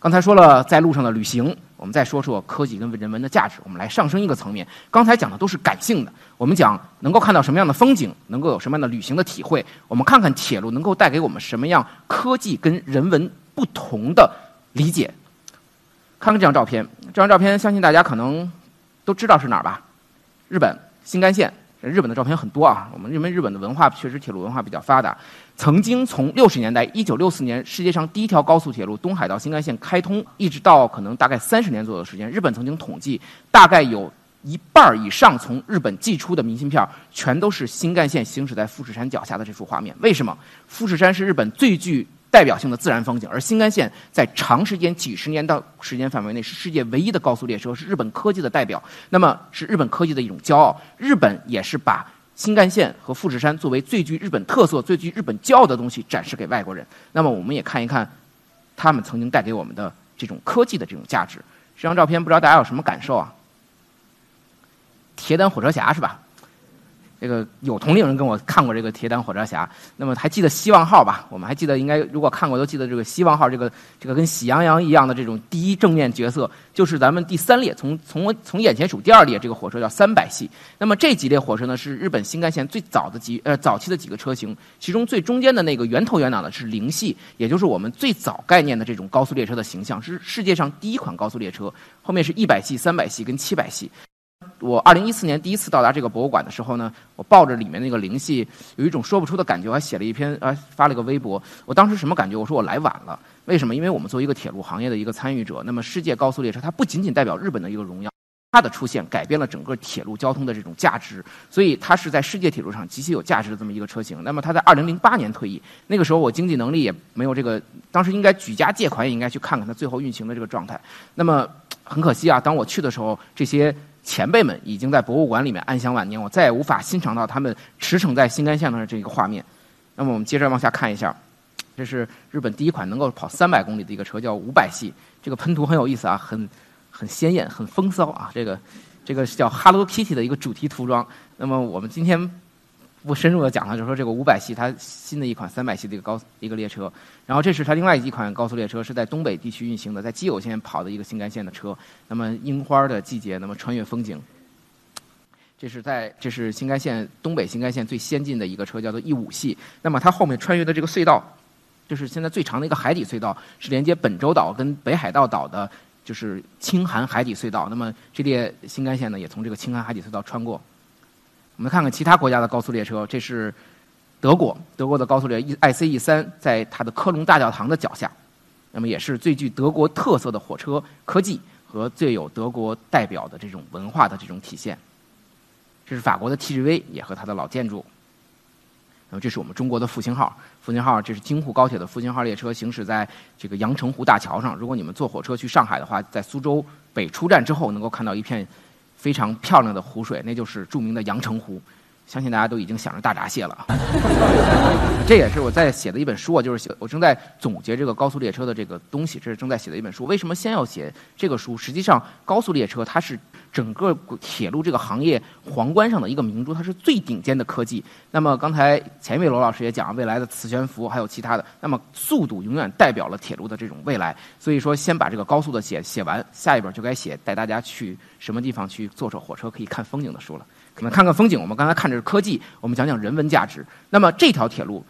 刚才说了在路上的旅行，我们再说说科技跟人文的价值。我们来上升一个层面。刚才讲的都是感性的，我们讲能够看到什么样的风景，能够有什么样的旅行的体会。我们看看铁路能够带给我们什么样科技跟人文不同的理解。看看这张照片，这张照片相信大家可能都知道是哪儿吧？日本新干线。日本的照片很多啊，我们认为日本的文化确实铁路文化比较发达。曾经从六十年代，一九六四年世界上第一条高速铁路东海道新干线开通，一直到可能大概三十年左右的时间，日本曾经统计，大概有一半以上从日本寄出的明信片，全都是新干线行驶在富士山脚下的这幅画面。为什么？富士山是日本最具代表性的自然风景，而新干线在长时间几十年的时间范围内是世界唯一的高速列车，是日本科技的代表。那么是日本科技的一种骄傲。日本也是把新干线和富士山作为最具日本特色、最具日本骄傲的东西展示给外国人。那么我们也看一看他们曾经带给我们的这种科技的这种价值。这张照片不知道大家有什么感受啊？铁胆火车侠是吧？这个有同龄人跟我看过这个铁胆火车侠，那么还记得希望号吧？我们还记得，应该如果看过都记得这个希望号，这个这个跟喜羊羊一样的这种第一正面角色，就是咱们第三列，从从从眼前数第二列这个火车叫三百系。那么这几列火车呢，是日本新干线最早的几呃早期的几个车型，其中最中间的那个圆头圆脑的是零系，也就是我们最早概念的这种高速列车的形象，是世界上第一款高速列车。后面是一百系、三百系跟七百系。我二零一四年第一次到达这个博物馆的时候呢，我抱着里面那个灵系，有一种说不出的感觉，我还写了一篇啊，发了个微博。我当时什么感觉？我说我来晚了。为什么？因为我们作为一个铁路行业的一个参与者，那么世界高速列车它不仅仅代表日本的一个荣耀，它的出现改变了整个铁路交通的这种价值，所以它是在世界铁路上极其有价值的这么一个车型。那么它在二零零八年退役，那个时候我经济能力也没有这个，当时应该举家借款也应该去看看它最后运行的这个状态。那么很可惜啊，当我去的时候，这些。前辈们已经在博物馆里面安享晚年，我再也无法欣赏到他们驰骋在新干线的这个画面。那么我们接着往下看一下，这是日本第一款能够跑三百公里的一个车，叫五百系。这个喷涂很有意思啊，很很鲜艳，很风骚啊。这个这个是叫 Hello Kitty 的一个主题涂装。那么我们今天。不深入的讲了，就是说这个五百系它新的一款三百系的一个高一个列车，然后这是它另外一款高速列车，是在东北地区运行的，在基友线跑的一个新干线的车。那么樱花的季节，那么穿越风景，这是在这是新干线东北新干线最先进的一个车，叫做 E 五系。那么它后面穿越的这个隧道，就是现在最长的一个海底隧道，是连接本州岛跟北海道岛的，就是青函海底隧道。那么这列新干线呢，也从这个青函海底隧道穿过。我们看看其他国家的高速列车，这是德国，德国的高速列 ICE 三，在它的科隆大教堂的脚下，那么也是最具德国特色的火车科技和最有德国代表的这种文化的这种体现。这是法国的 TGV，也和它的老建筑。那么这是我们中国的复兴号，复兴号这是京沪高铁的复兴号列车，行驶在这个阳澄湖大桥上。如果你们坐火车去上海的话，在苏州北出站之后，能够看到一片。非常漂亮的湖水，那就是著名的阳澄湖。相信大家都已经想着大闸蟹了。这也是我在写的一本书啊，就是写我正在总结这个高速列车的这个东西，这是正在写的一本书。为什么先要写这个书？实际上，高速列车它是整个铁路这个行业皇冠上的一个明珠，它是最顶尖的科技。那么刚才前一位罗老师也讲了，未来的磁悬浮还有其他的，那么速度永远代表了铁路的这种未来。所以说，先把这个高速的写写完，下一本就该写带大家去什么地方去坐着火车可以看风景的书了。我们看看风景。我们刚才看的是科技，我们讲讲人文价值。那么这条铁路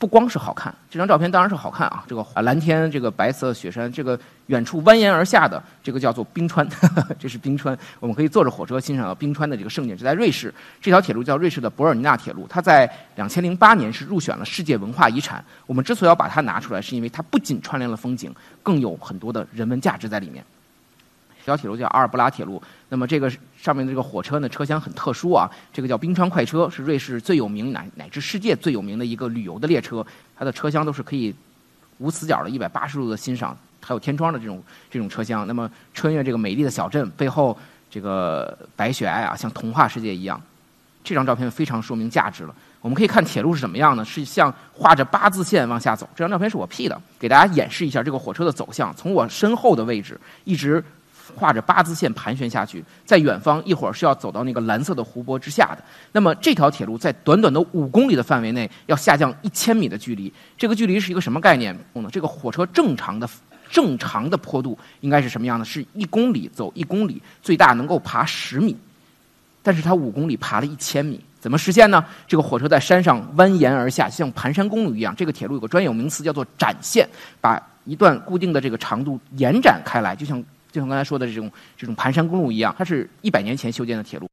不光是好看，这张照片当然是好看啊。这个蓝天，这个白色雪山，这个远处蜿蜒而下的这个叫做冰川，这是冰川。我们可以坐着火车欣赏到冰川的这个盛景。是在瑞士，这条铁路叫瑞士的博尔尼纳铁路，它在两千零八年是入选了世界文化遗产。我们之所以要把它拿出来，是因为它不仅串联了风景，更有很多的人文价值在里面。这条铁路叫阿尔布拉铁路，那么这个上面的这个火车呢，车厢很特殊啊，这个叫冰川快车，是瑞士最有名乃乃至世界最有名的一个旅游的列车，它的车厢都是可以无死角的一百八十度的欣赏，还有天窗的这种这种车厢。那么穿越这个美丽的小镇，背后这个白雪皑啊，像童话世界一样。这张照片非常说明价值了。我们可以看铁路是怎么样呢？是像画着八字线往下走。这张照片是我 P 的，给大家演示一下这个火车的走向。从我身后的位置一直画着八字线盘旋下去，在远方一会儿是要走到那个蓝色的湖泊之下的。那么这条铁路在短短的五公里的范围内要下降一千米的距离，这个距离是一个什么概念呢？这个火车正常的正常的坡度应该是什么样的？是一公里走一公里，最大能够爬十米，但是它五公里爬了一千米。怎么实现呢？这个火车在山上蜿蜒而下，像盘山公路一样。这个铁路有个专有名词叫做展线，把一段固定的这个长度延展开来，就像就像刚才说的这种这种盘山公路一样。它是一百年前修建的铁路，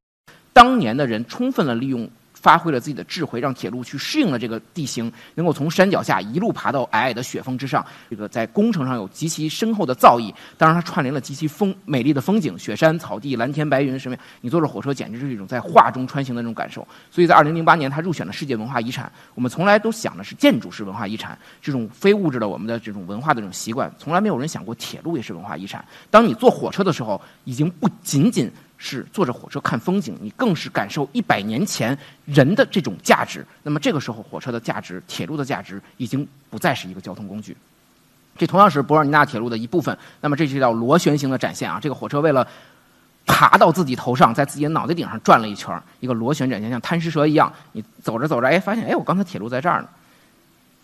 当年的人充分的利用。发挥了自己的智慧，让铁路去适应了这个地形，能够从山脚下一路爬到皑皑的雪峰之上。这个在工程上有极其深厚的造诣，当然它串联了极其风美丽的风景，雪山、草地、蓝天白云，什么？你坐着火车简直是一种在画中穿行的那种感受。所以在二零零八年，它入选了世界文化遗产。我们从来都想的是建筑是文化遗产，这种非物质的我们的这种文化的这种习惯，从来没有人想过铁路也是文化遗产。当你坐火车的时候，已经不仅仅。是坐着火车看风景，你更是感受一百年前人的这种价值。那么这个时候，火车的价值、铁路的价值已经不再是一个交通工具。这同样是博尔尼纳铁路的一部分。那么这是叫螺旋形的展现啊！这个火车为了爬到自己头上，在自己的脑袋顶上转了一圈一个螺旋展现，像贪食蛇一样。你走着走着，哎，发现哎，我刚才铁路在这儿呢，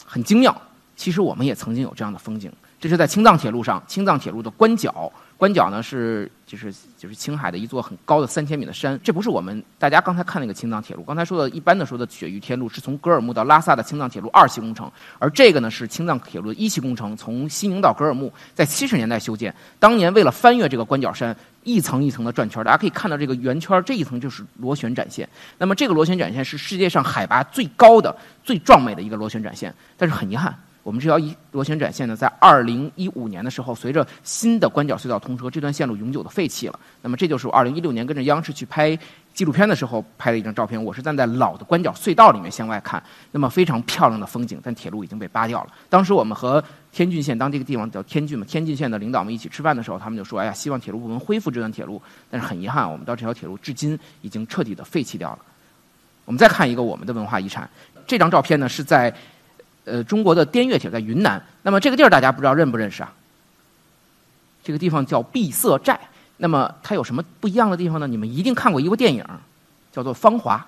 很精妙。其实我们也曾经有这样的风景。这是在青藏铁路上，青藏铁路的关角。关角呢是就是就是青海的一座很高的三千米的山，这不是我们大家刚才看那个青藏铁路，刚才说的一般的说的雪域天路是从格尔木到拉萨的青藏铁路二期工程，而这个呢是青藏铁路的一期工程，从西宁到格尔木，在七十年代修建，当年为了翻越这个关角山，一层一层的转圈，大家可以看到这个圆圈这一层就是螺旋展现，那么这个螺旋展现是世界上海拔最高的、最壮美的一个螺旋展现，但是很遗憾。我们这条一螺旋展线呢，在二零一五年的时候，随着新的关角隧道通车，这段线路永久的废弃了。那么，这就是我二零一六年跟着央视去拍纪录片的时候拍的一张照片。我是站在老的关角隧道里面向外看，那么非常漂亮的风景，但铁路已经被扒掉了。当时我们和天峻县当这个地方叫天峻嘛，天峻县的领导们一起吃饭的时候，他们就说：“哎呀，希望铁路部门恢复这段铁路。”但是很遗憾，我们到这条铁路至今已经彻底的废弃掉了。我们再看一个我们的文化遗产，这张照片呢是在。呃，中国的滇越铁在云南。那么这个地儿大家不知道认不认识啊？这个地方叫碧色寨。那么它有什么不一样的地方呢？你们一定看过一部电影，叫做《芳华》。《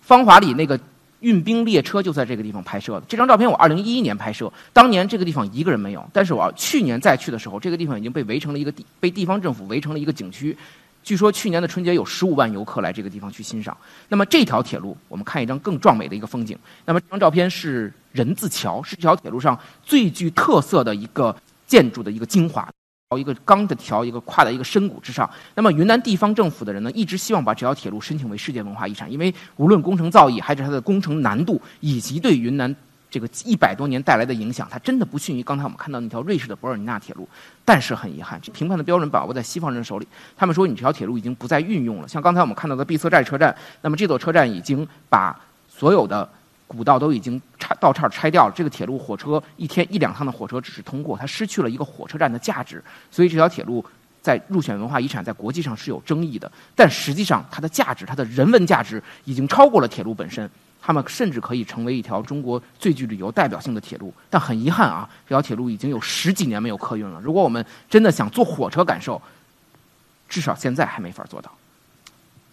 芳华》里那个运兵列车就在这个地方拍摄的。这张照片我二零一一年拍摄，当年这个地方一个人没有。但是我去年再去的时候，这个地方已经被围成了一个地，被地方政府围成了一个景区。据说去年的春节有十五万游客来这个地方去欣赏。那么这条铁路，我们看一张更壮美的一个风景。那么这张照片是人字桥，是这条铁路上最具特色的一个建筑的一个精华。一个钢的条，一个跨在一个深谷之上。那么云南地方政府的人呢，一直希望把这条铁路申请为世界文化遗产，因为无论工程造诣，还是它的工程难度，以及对云南。这个一百多年带来的影响，它真的不逊于刚才我们看到那条瑞士的博尔尼纳铁路。但是很遗憾，这评判的标准把握在西方人手里。他们说你这条铁路已经不再运用了。像刚才我们看到的碧色寨车站，那么这座车站已经把所有的古道都已经拆道岔拆掉了。这个铁路火车一天一两趟的火车只是通过，它失去了一个火车站的价值。所以这条铁路在入选文化遗产，在国际上是有争议的。但实际上它的价值，它的人文价值已经超过了铁路本身。他们甚至可以成为一条中国最具旅游代表性的铁路，但很遗憾啊，这条铁路已经有十几年没有客运了。如果我们真的想坐火车感受，至少现在还没法做到。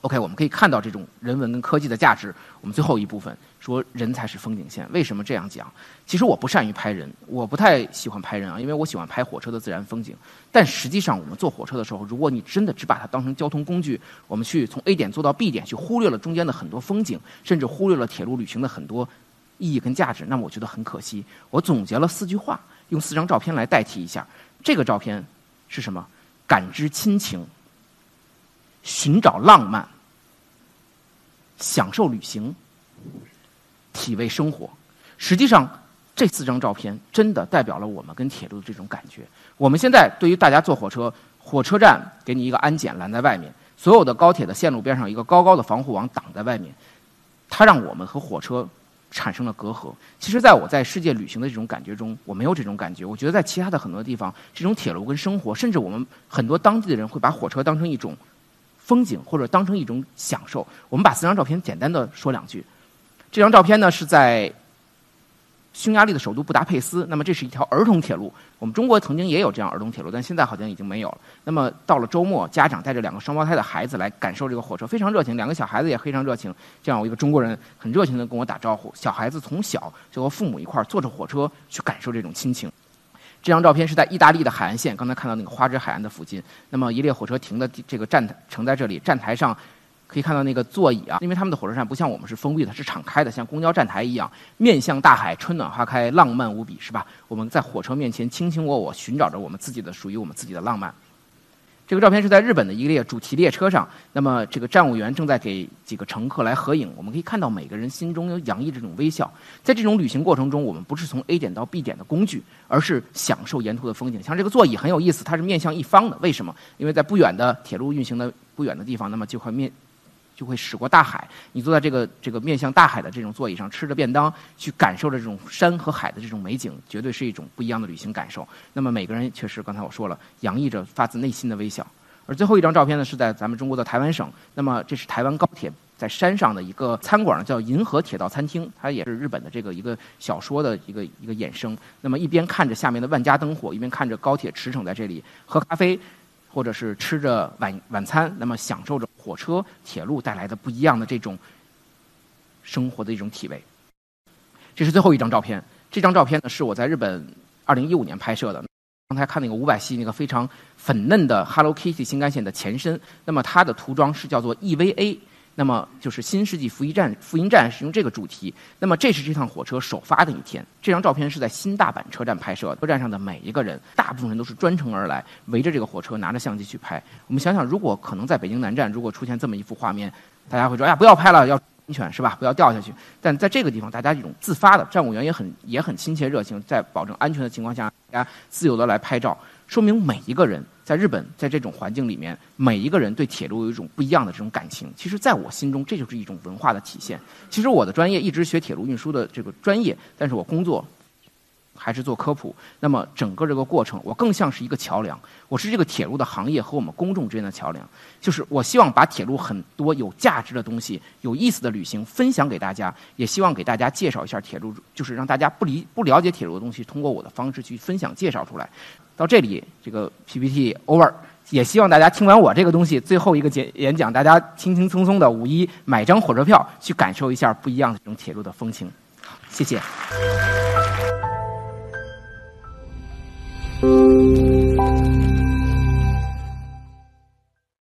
OK，我们可以看到这种人文跟科技的价值。我们最后一部分说人才是风景线，为什么这样讲？其实我不善于拍人，我不太喜欢拍人啊，因为我喜欢拍火车的自然风景。但实际上，我们坐火车的时候，如果你真的只把它当成交通工具，我们去从 A 点坐到 B 点，去忽略了中间的很多风景，甚至忽略了铁路旅行的很多意义跟价值，那么我觉得很可惜。我总结了四句话，用四张照片来代替一下。这个照片是什么？感知亲情。寻找浪漫，享受旅行，体味生活。实际上，这四张照片真的代表了我们跟铁路的这种感觉。我们现在对于大家坐火车，火车站给你一个安检拦在外面，所有的高铁的线路边上一个高高的防护网挡在外面，它让我们和火车产生了隔阂。其实，在我在世界旅行的这种感觉中，我没有这种感觉。我觉得在其他的很多地方，这种铁路跟生活，甚至我们很多当地的人会把火车当成一种。风景，或者当成一种享受。我们把四张照片简单的说两句。这张照片呢是在匈牙利的首都布达佩斯，那么这是一条儿童铁路。我们中国曾经也有这样儿童铁路，但现在好像已经没有了。那么到了周末，家长带着两个双胞胎的孩子来感受这个火车，非常热情。两个小孩子也非常热情。这样，我一个中国人很热情的跟我打招呼。小孩子从小就和父母一块儿坐着火车去感受这种亲情。这张照片是在意大利的海岸线，刚才看到那个花之海岸的附近。那么一列火车停的这个站停在这里，站台上可以看到那个座椅啊，因为他们的火车站不像我们是封闭的，是敞开的，像公交站台一样，面向大海，春暖花开，浪漫无比，是吧？我们在火车面前卿卿我我，寻找着我们自己的属于我们自己的浪漫。这个照片是在日本的一列主题列车上，那么这个站务员正在给几个乘客来合影。我们可以看到每个人心中有洋溢这种微笑。在这种旅行过程中，我们不是从 A 点到 B 点的工具，而是享受沿途的风景。像这个座椅很有意思，它是面向一方的，为什么？因为在不远的铁路运行的不远的地方，那么就会面。就会驶过大海，你坐在这个这个面向大海的这种座椅上，吃着便当，去感受着这种山和海的这种美景，绝对是一种不一样的旅行感受。那么每个人确实，刚才我说了，洋溢着发自内心的微笑。而最后一张照片呢，是在咱们中国的台湾省，那么这是台湾高铁在山上的一个餐馆，叫银河铁道餐厅，它也是日本的这个一个小说的一个一个衍生。那么一边看着下面的万家灯火，一边看着高铁驰骋在这里，喝咖啡。或者是吃着晚晚餐，那么享受着火车、铁路带来的不一样的这种生活的一种体味。这是最后一张照片，这张照片呢是我在日本二零一五年拍摄的。刚才看那个五百系那个非常粉嫩的 Hello Kitty 新干线的前身，那么它的涂装是叫做 EVA。那么就是新世纪福音站，福音站是用这个主题。那么这是这趟火车首发的一天。这张照片是在新大阪车站拍摄，车站上的每一个人，大部分人都是专程而来，围着这个火车拿着相机去拍。我们想想，如果可能在北京南站，如果出现这么一幅画面，大家会说：“哎呀，不要拍了，要安全是吧？不要掉下去。”但在这个地方，大家这种自发的站务员也很也很亲切热情，在保证安全的情况下，大家自由的来拍照。说明每一个人在日本，在这种环境里面，每一个人对铁路有一种不一样的这种感情。其实，在我心中，这就是一种文化的体现。其实，我的专业一直学铁路运输的这个专业，但是我工作还是做科普。那么，整个这个过程，我更像是一个桥梁。我是这个铁路的行业和我们公众之间的桥梁。就是我希望把铁路很多有价值的东西、有意思的旅行分享给大家，也希望给大家介绍一下铁路，就是让大家不理不了解铁路的东西，通过我的方式去分享介绍出来。到这里，这个 PPT over，也希望大家听完我这个东西最后一个演演讲，大家轻轻松松的五一买张火车票，去感受一下不一样的这种铁路的风情。谢谢。